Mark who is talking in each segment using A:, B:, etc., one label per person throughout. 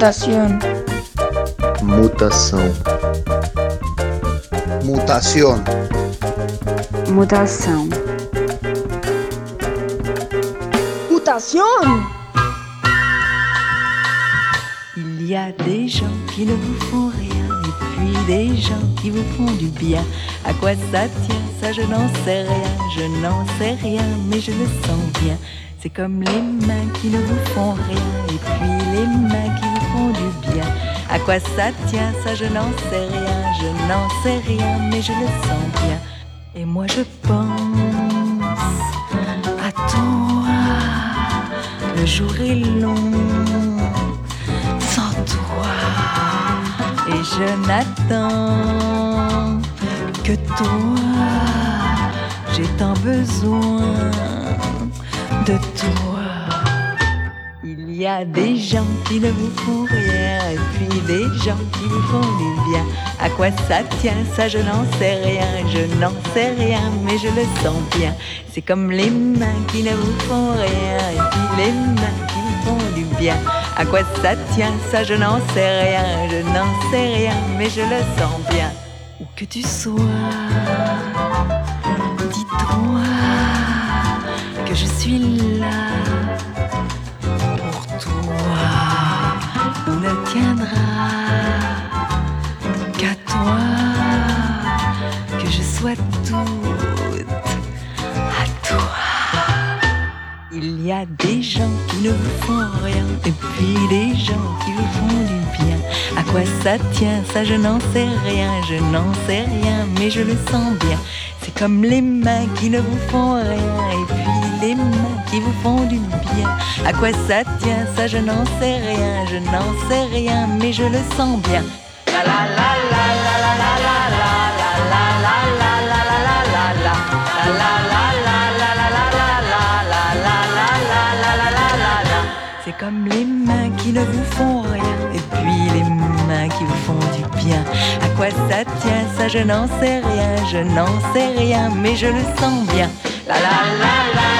A: Mutación.
B: Mutação.
C: Mutación.
D: Mutação.
A: Mutación.
E: Il y a des gens qui ne vous font rien et puis des gens qui vous font du bien. À quoi ça tient, ça je n'en sais rien, je n'en sais rien, mais je le sens bien. C'est comme les mains qui ne vous font rien et puis les mains qui vous du bien. À quoi ça tient, ça je n'en sais rien, je n'en sais rien, mais je le sens bien. Et moi je pense à toi, le jour est long sans toi, et je n'attends que toi. J'ai tant besoin de toi. Y a des gens qui ne vous font rien et puis des gens qui vous font du bien. À quoi ça tient, ça je n'en sais rien, je n'en sais rien, mais je le sens bien. C'est comme les mains qui ne vous font rien et puis les mains qui vous font du bien. À quoi ça tient, ça je n'en sais rien, je n'en sais rien, mais je le sens bien. Où que tu sois, dis-toi que je suis là y a des gens qui ne vous font rien et puis des gens qui vous font du bien. À quoi ça tient, ça je n'en sais rien, je n'en sais rien, mais je le sens bien. C'est comme les mains qui ne vous font rien et puis les mains qui vous font du bien. À quoi ça tient, ça je n'en sais rien, je n'en sais rien, mais je le sens bien. Ça tient, ça je n'en sais rien, je n'en sais rien, mais je le sens bien. La la la la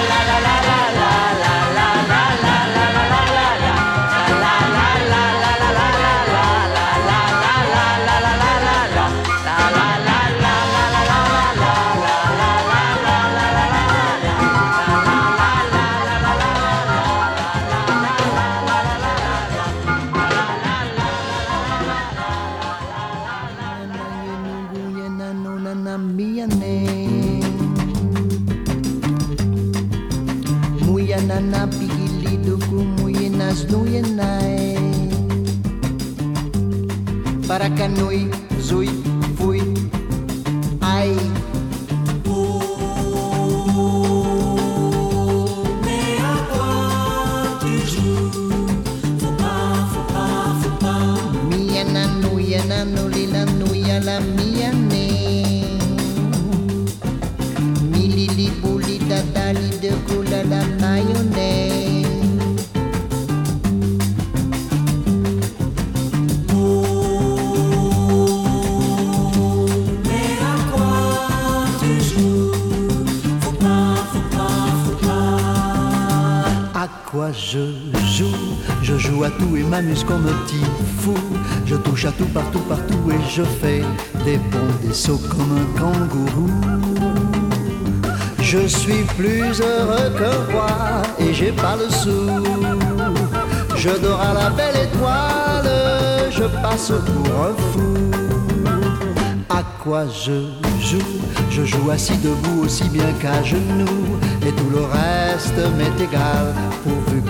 F: Et m'amuse comme un petit fou. Je touche à tout, partout, partout et je fais des bonds, des sauts comme un kangourou. Je suis plus heureux que roi et j'ai pas le sou. Je dors à la belle étoile, je passe pour un fou. À quoi je joue? Je joue assis debout aussi bien qu'à genoux. Et tout le reste m'est égal, pourvu que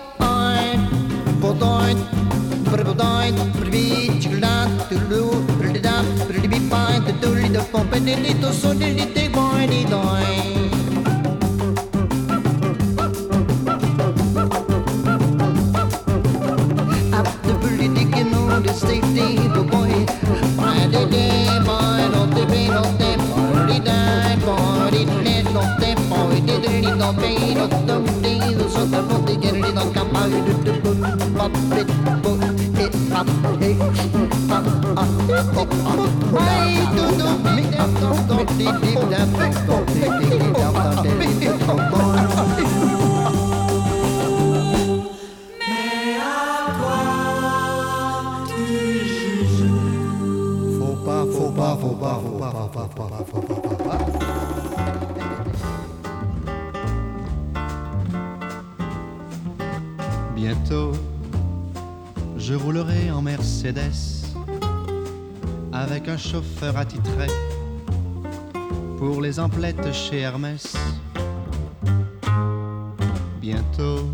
F: doit, prvi, chiglan, tulu, pridam, pridibi pint, tuli de pompe, delito, so delite, guani doit. Safety, the boy, by the day, by the day, not the body, die, body, let not the boy, did it, the pay, not the day, the
G: sort of body, get it, not come out, the book, but it, book.
F: Pretty Bientôt, je roulerai en Mercedes avec un chauffeur attitré pour les emplettes chez Hermès. Bientôt,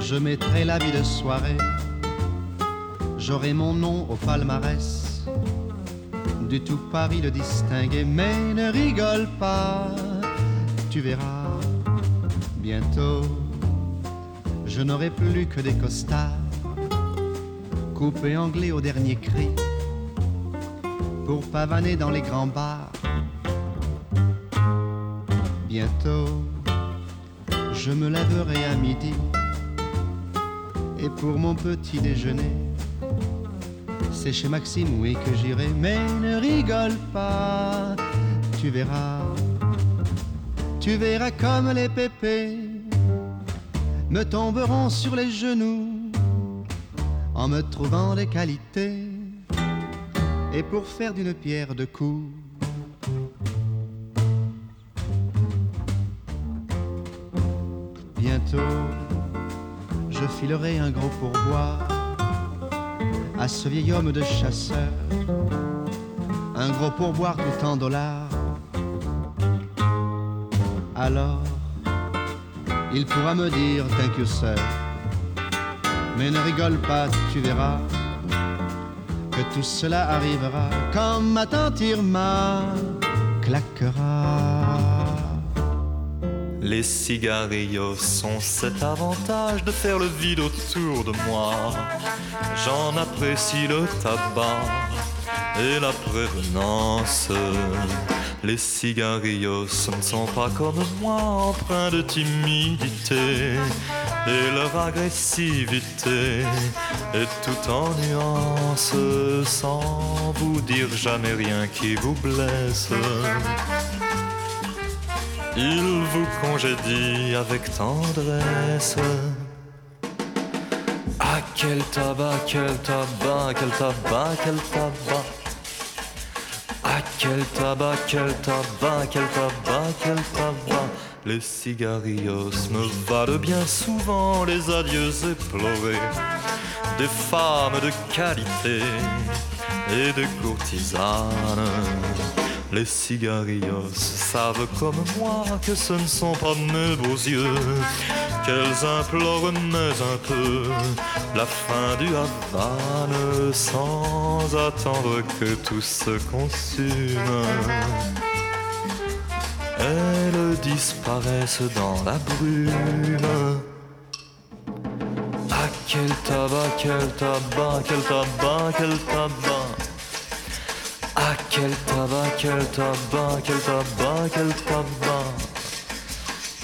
F: je mettrai la vie de soirée, j'aurai mon nom au palmarès du tout Paris le distinguer, mais ne rigole pas, tu verras bientôt. Je n'aurai plus que des costards, coupés anglais au dernier cri, pour pavaner dans les grands bars. Bientôt, je me lèverai à midi, et pour mon petit déjeuner, c'est chez Maxime, oui, que j'irai, mais ne rigole pas, tu verras, tu verras comme les pépés me tomberont sur les genoux en me trouvant des qualités et pour faire d'une pierre deux coups. Bientôt, je filerai un gros pourboire à ce vieil homme de chasseur, un gros pourboire tout en dollars. Alors, il pourra me dire thank you mais ne rigole pas, tu verras que tout cela arrivera quand ma tante Irma claquera.
H: Les cigarillos ont cet avantage de faire le vide autour de moi. J'en apprécie le tabac et la prévenance. Les cigarillos ne sont pas comme moi, empreints de timidité. Et leur agressivité est tout en nuances, sans vous dire jamais rien qui vous blesse. Il vous congédie avec tendresse. Ah, quel tabac, quel tabac, quel tabac, quel tabac. Ah, quel tabac, quel tabac, quel tabac, quel tabac. Les cigarillos me valent bien souvent les adieux éplorés des femmes de qualité et des courtisanes. Les cigarillos savent comme moi que ce ne sont pas mes beaux yeux qu'elles implorent mais un peu la fin du Havane sans attendre que tout se consume. Elles disparaissent dans la brume. Ah quel tabac, quel tabac, quel tabac, quel tabac. Ah quel tabac, quel tabac, quel tabac, quel tabac.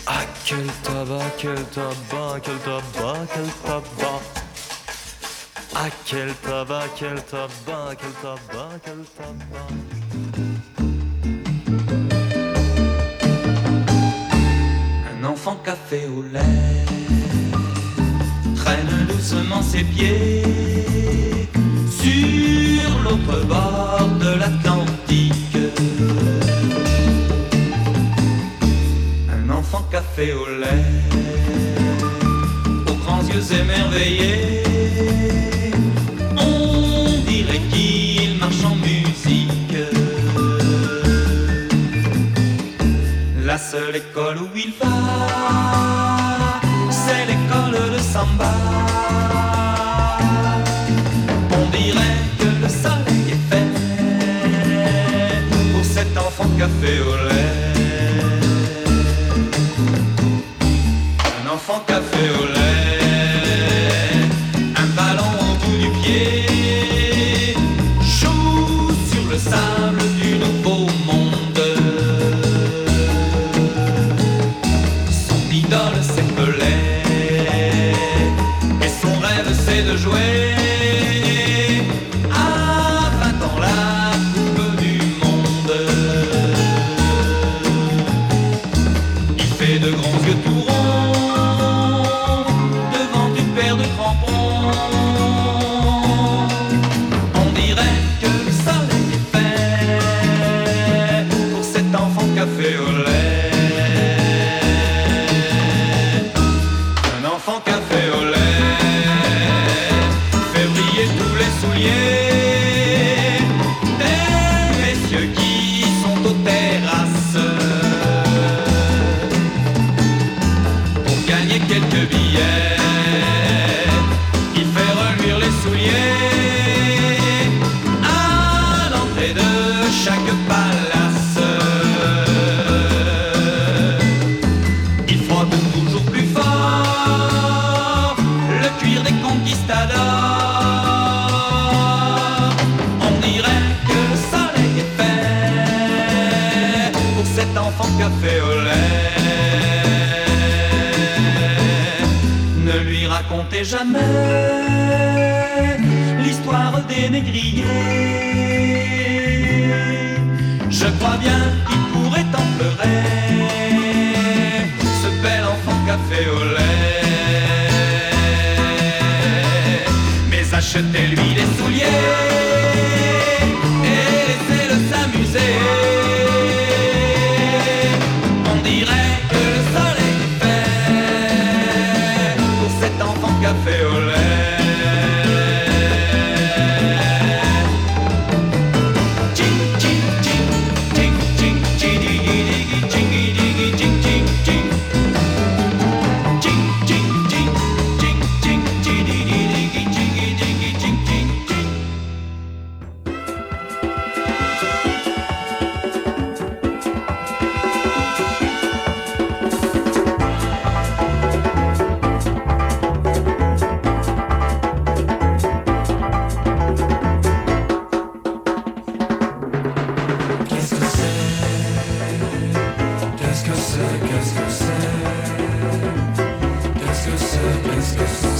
H: Ah quel tabac, quel tabac, quel tabac, quel tabac. Ah quel tabac, quel tabac, quel tabac, quel tabac.
I: Enfant café au lait traîne doucement ses pieds sur l'autre bord de l'Atlantique. Un enfant café au lait, aux grands yeux émerveillés, seule école où il va, c'est l'école de samba. On dirait que le soleil est fait pour cet enfant café au lait.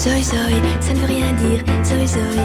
J: Zoé, Zoé, ça ne veut rien dire. Zoé, Zoé,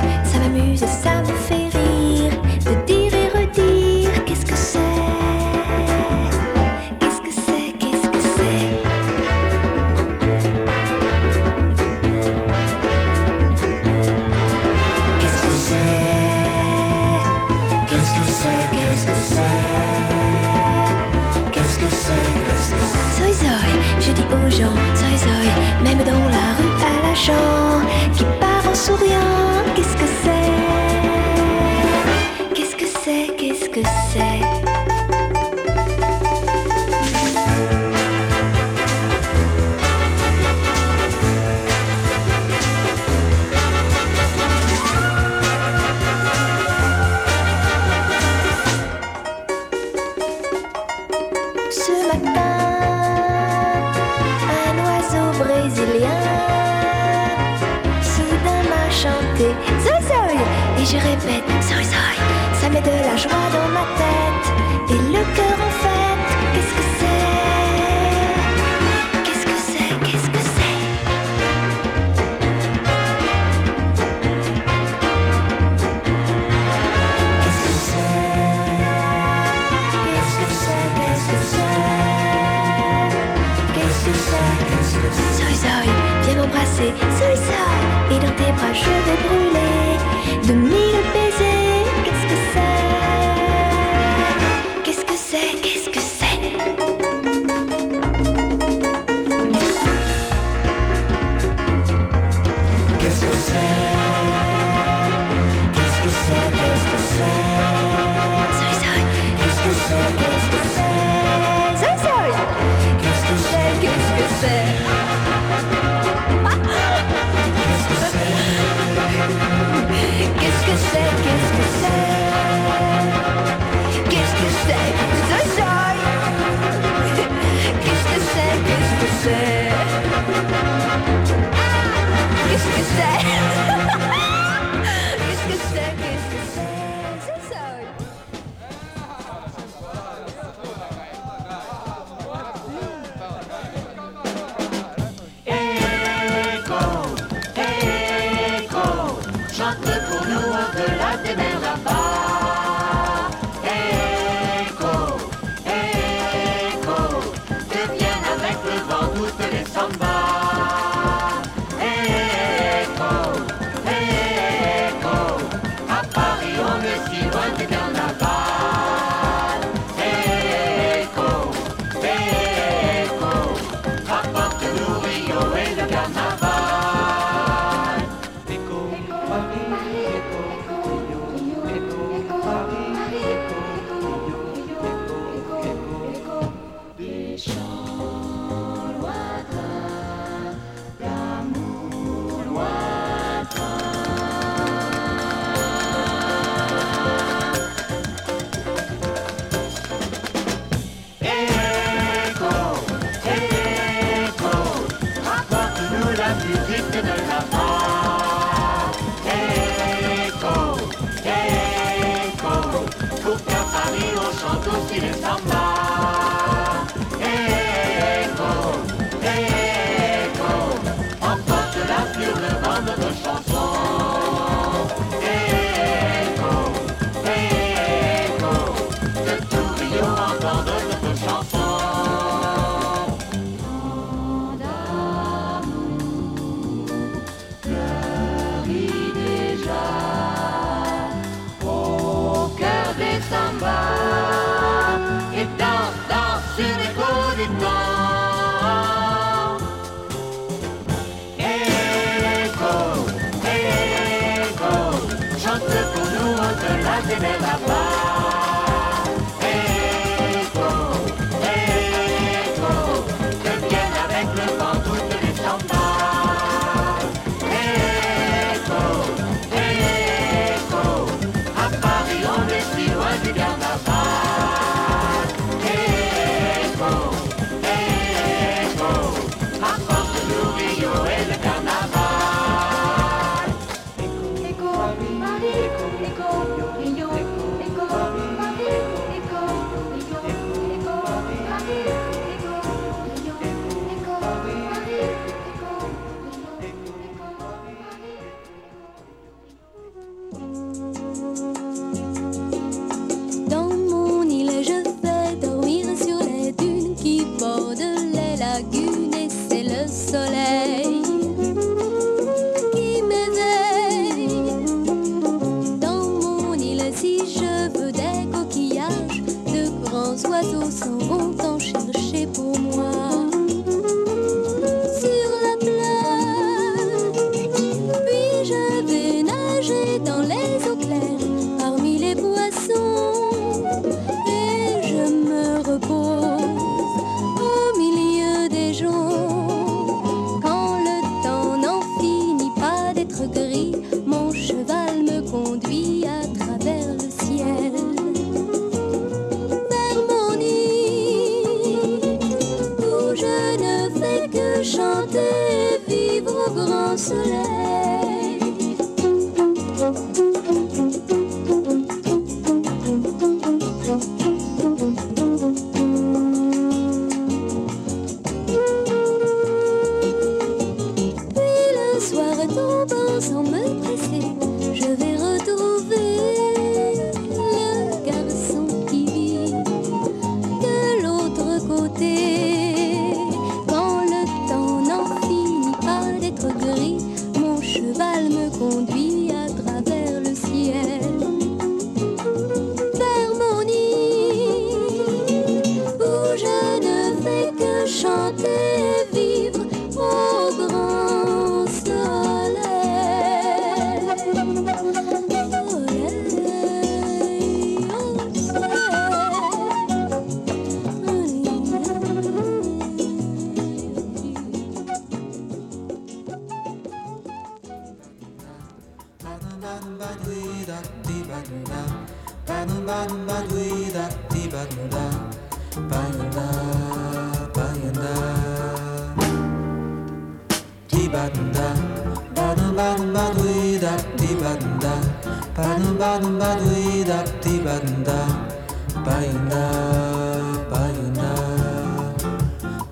K: chante pour nous au-delà des.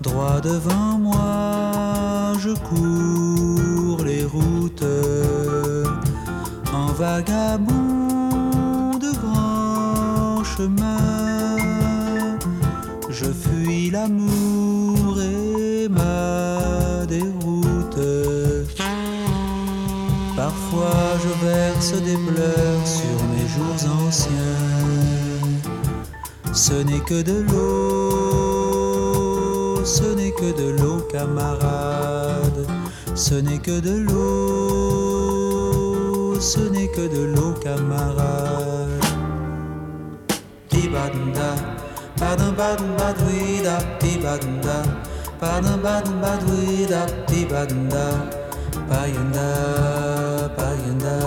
L: Droit devant moi, je cours vagabond de grands chemins. Je fuis l'amour et ma déroute. Parfois je verse des pleurs sur mes jours anciens. Ce n'est que de l'eau, ce n'est que de l'eau, camarade. Ce n'est que de l'eau, ce n'est que de l'eau, camarade. Tibanda, badum badum badouida, tibanda, badum badum badouida, tibanda, payanda, payanda.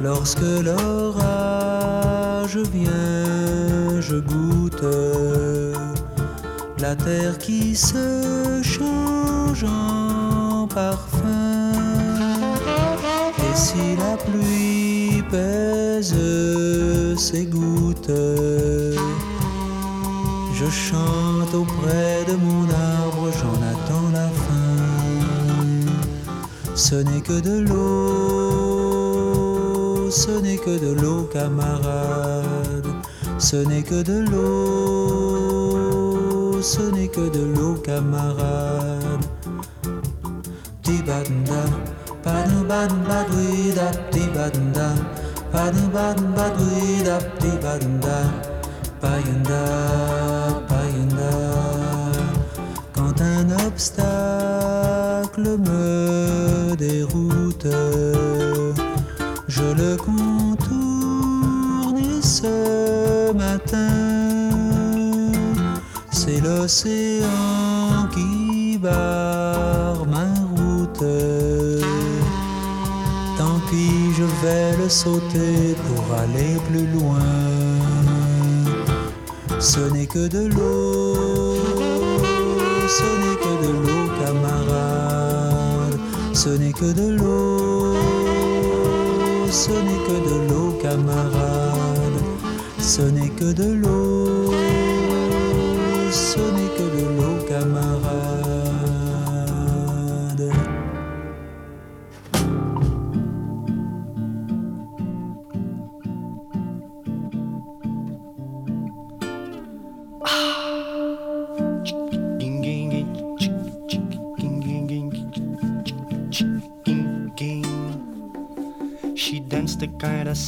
L: Lorsque l'orage vient, je goûte la terre qui se change en parfum. Si la pluie pèse ses gouttes, je chante auprès de mon arbre, j'en attends la fin. Ce n'est que de l'eau, ce n'est que de l'eau, camarade. Ce n'est que de l'eau, ce n'est que de l'eau, camarade. Padum badum badouida, tibanda, padum badum tibanda, payanda, payanda. Quand un obstacle me déroute, je le contourne ce matin, c'est l'océan qui barre je vais le sauter pour aller plus loin. Ce n'est que de l'eau, ce n'est que de l'eau, camarade. Ce n'est que de l'eau, ce n'est que de l'eau, camarade. Ce n'est que de l'eau,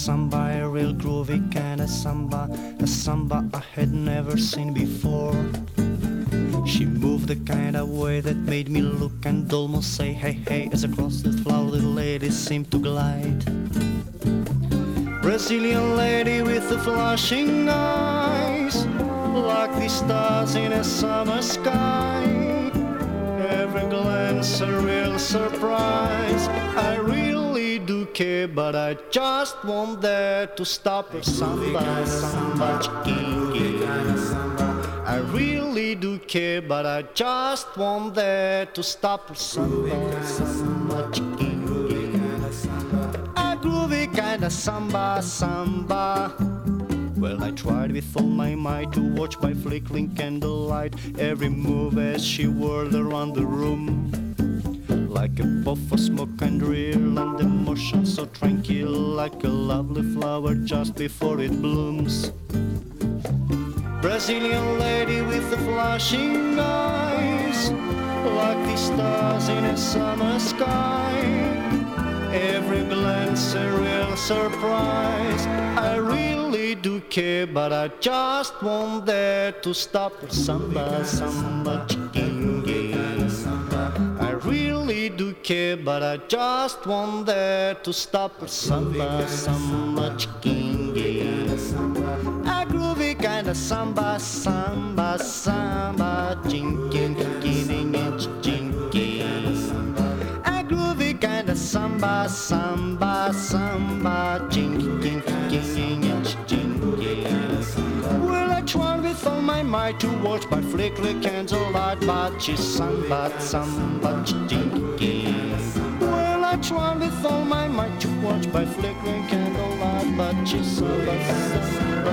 M: samba, a real groovy kind of samba, a samba I had never seen before. She moved the kind of way that made me look and almost say, hey, hey, as across the floor the lady seemed to glide. Brazilian lady with the flashing eyes, like the stars in a summer sky. Every glance a real surprise. I really do care, but I just want there to stop her samba, samba, chiquingue. I really do care, but I just want there to stop samba, samba, chicken, a groovy kind of samba, samba. Well, I tried with all my might to watch by flickering candlelight every move as she whirled around the room. Like a puff of smoke and real, and the motion so tranquil, like a lovely flower just before it blooms. Brazilian lady with the flashing eyes, like the stars in a summer sky. Every glance a real surprise. I really do care, but I just want there to stop samba, samba, chicken, care, but I just want there to stop samba, samba, chicken, a groovy kind of samba, samba, samba, chinkin, chinkin, chinkin. A groovy kind of samba, samba, samba, chinkin, chinkin, chinkin. Well, I try with all my might to watch by flickering candlelight, but she's samba, samba, chinkin. I try with all my might to watch by flickering candlelight, but she's samba, samba,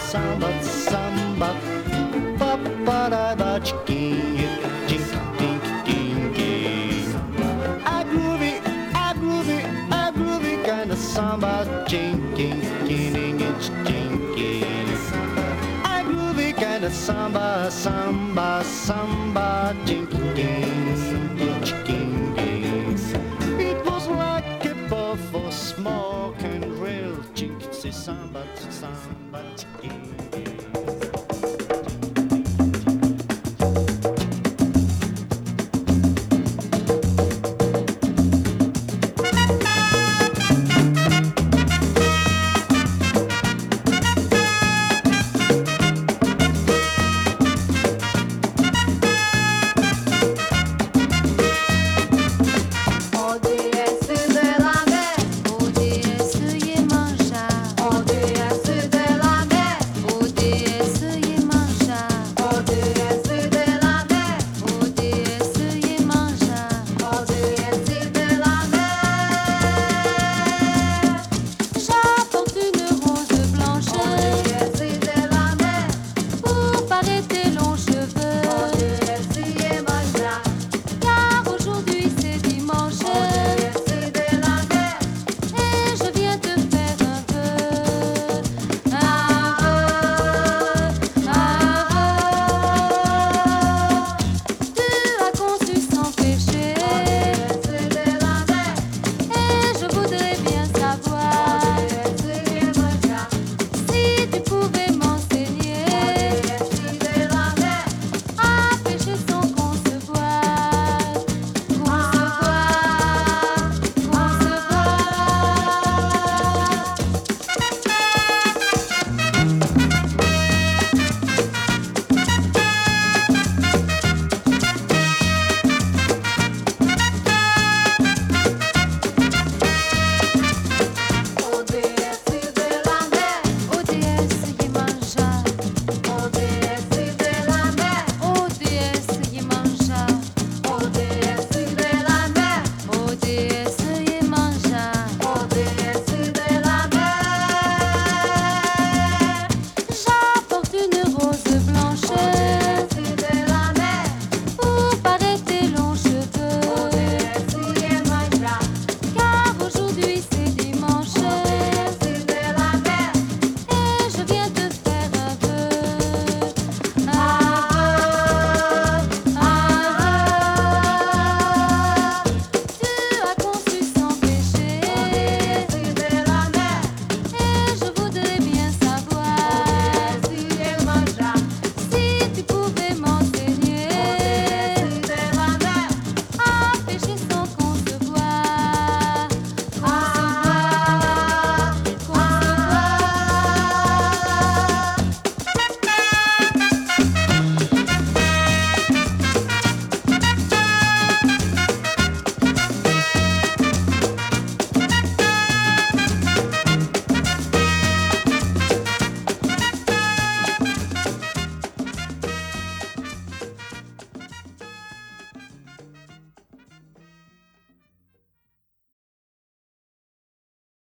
M: samba, samba, samba, ba ba da ba chinkin, chinkin, chinkin. A groovy, a groovy, a groovy kind of samba, chinkin, chinkin, chinkin. A groovy kind of samba, samba, samba, chinkin, chinkin. Samba, samba, chinkin.